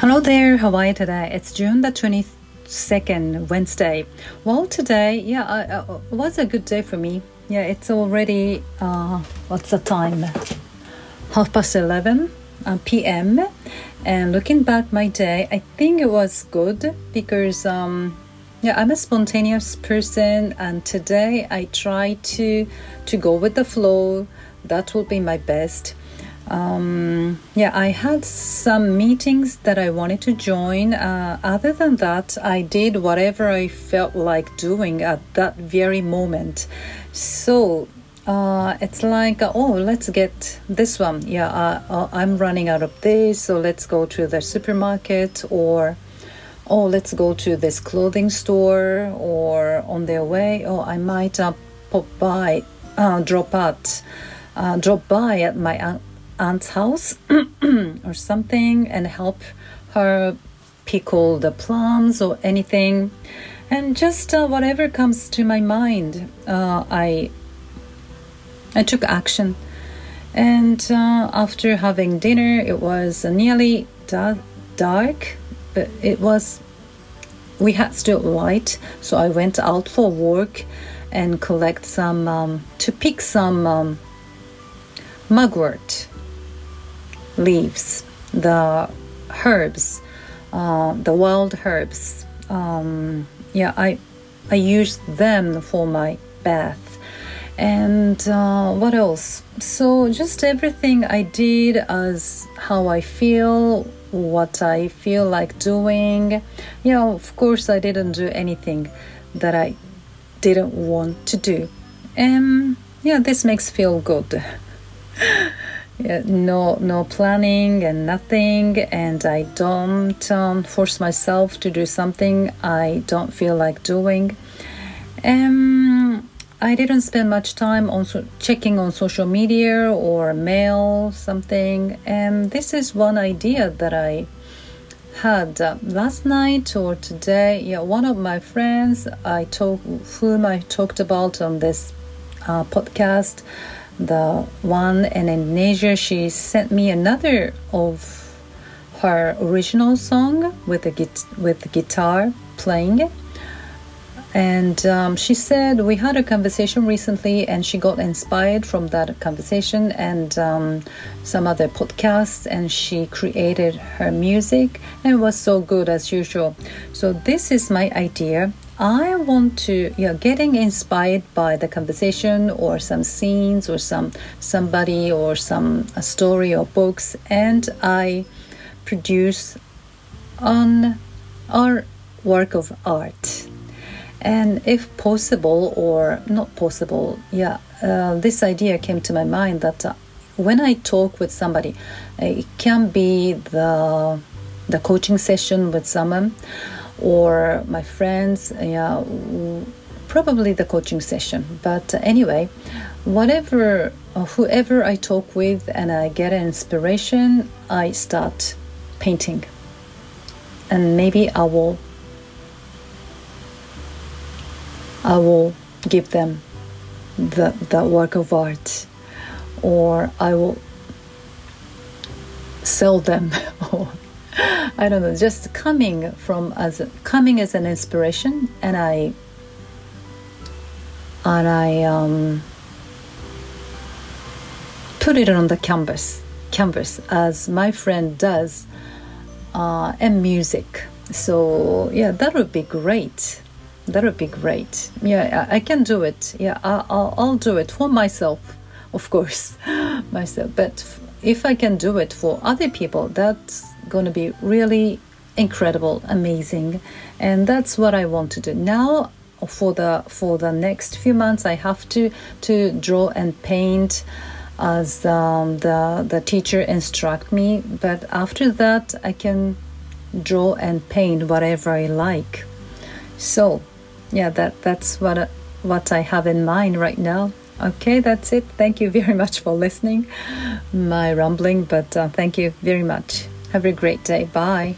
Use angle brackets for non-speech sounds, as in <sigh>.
Hello there, Hawaii today. It's June the 22nd, Wednesday. Well, today, yeah, uh, uh, was a good day for me. Yeah, it's already, uh, what's the time? Half past 11 uh, p.m. And looking back my day, I think it was good because, um, yeah, I'm a spontaneous person, and today I try to to go with the flow. That will be my best um, yeah, I had some meetings that I wanted to join. Uh, other than that, I did whatever I felt like doing at that very moment. So uh, it's like, oh, let's get this one. Yeah, uh, uh I'm running out of this, so let's go to the supermarket or. Oh, let's go to this clothing store, or on their way. Oh, I might uh, pop by, uh, drop out, drop by at my aunt's house <clears throat> or something and help her pickle the plums or anything. And just uh, whatever comes to my mind uh, i i took action. And uh, after having dinner it was nearly da- dark but it was we had still light. So i went out for work and collect some um, to pick some um, mugwort leaves, the herbs, uh, the wild herbs. Um, yeah, I I use them for my bath. And uh, what else? So just everything I did as how I feel, what I feel like doing. Yeah, of course I didn't do anything that I didn't want to do. And yeah, this makes feel good. <laughs> yeah, no no planning and nothing and i don't um, force myself to do something i don't feel like doing. Um, i didn't spend much time on so- checking on social media or mail something. And this is one idea that i had uh, last night or today. Yeah one of my friends i talk whom i talked about on this uh, podcast the one and in Indonesia, she sent me another of her original song with git- with the guitar playing. And um, she said we had a conversation recently, and she got inspired from that conversation and um, some other podcasts, and she created her music, and was so good as usual. So this is my idea I want to, yeah, getting inspired by the conversation or some scenes or some somebody or some a story or books, and I produce on our work of art. And if possible or not possible, yeah, uh, this idea came to my mind that uh, when I talk with somebody, it can be the the coaching session with someone or my friends, yeah, probably the coaching session. But anyway, whatever, uh, whoever I talk with and I get an inspiration, I start painting. And maybe I will I will give them the, the work of art or I will sell them <laughs> I don't know, just coming from as coming as an inspiration, and I and I um, put it on the canvas, canvas as my friend does, uh, and music. So yeah, that would be great. That would be great. Yeah, I, I can do it. Yeah, I, I'll, I'll do it for myself, of course, <laughs> myself. But if I can do it for other people, that's going to be really incredible, amazing, and that's what I want to do now. For the for the next few months, I have to to draw and paint as um, the the teacher instruct me. But after that, I can draw and paint whatever I like. So, yeah, that that's what what I have in mind right now. Okay, that's it. Thank you very <laughs> much for listening. My rambling, but uh, thank you very much. Have a great day. Bye.